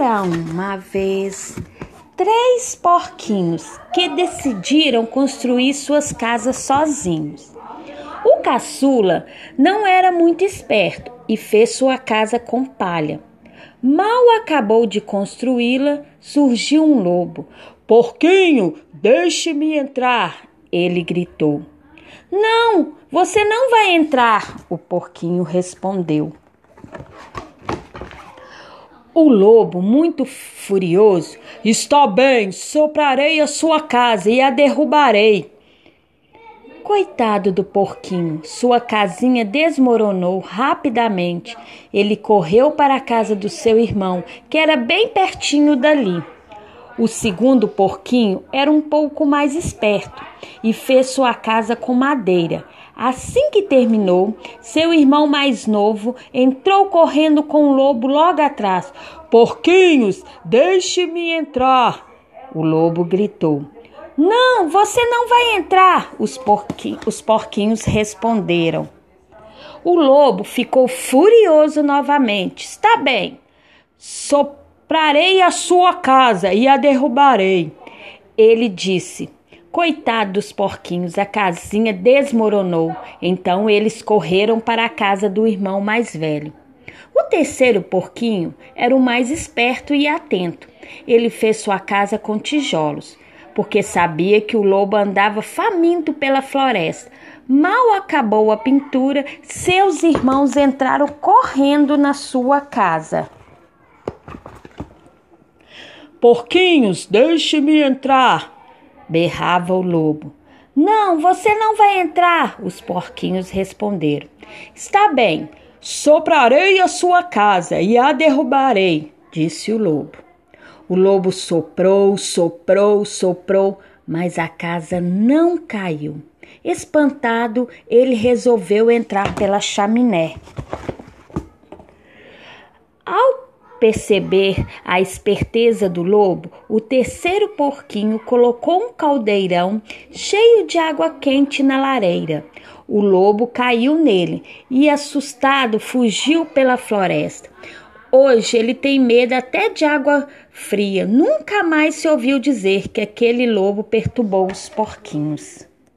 Era uma vez três porquinhos que decidiram construir suas casas sozinhos. O caçula não era muito esperto e fez sua casa com palha. Mal acabou de construí-la, surgiu um lobo. Porquinho, deixe-me entrar! Ele gritou. Não, você não vai entrar, o porquinho respondeu. O lobo, muito furioso, está bem, soprarei a sua casa e a derrubarei. Coitado do porquinho, sua casinha desmoronou rapidamente. Ele correu para a casa do seu irmão, que era bem pertinho dali. O segundo porquinho era um pouco mais esperto e fez sua casa com madeira. Assim que terminou, seu irmão mais novo entrou correndo com o lobo logo atrás. Porquinhos, deixe-me entrar! O lobo gritou. Não, você não vai entrar! Os, porqui os porquinhos responderam. O lobo ficou furioso novamente. Está bem, soprarei a sua casa e a derrubarei. Ele disse. Coitado dos porquinhos, a casinha desmoronou. Então eles correram para a casa do irmão mais velho. O terceiro porquinho era o mais esperto e atento. Ele fez sua casa com tijolos, porque sabia que o lobo andava faminto pela floresta. Mal acabou a pintura, seus irmãos entraram correndo na sua casa. Porquinhos, deixe-me entrar, berrava o lobo. Não, você não vai entrar, os porquinhos responderam. Está bem, soprarei a sua casa e a derrubarei, disse o lobo. O lobo soprou, soprou, soprou, mas a casa não caiu. Espantado, ele resolveu entrar pela chaminé. Ao perceber a esperteza do lobo, o terceiro porquinho colocou um caldeirão cheio de água quente na lareira. O lobo caiu nele e, assustado, fugiu pela floresta. Hoje ele tem medo até de água fria. Nunca mais se ouviu dizer que aquele lobo perturbou os porquinhos.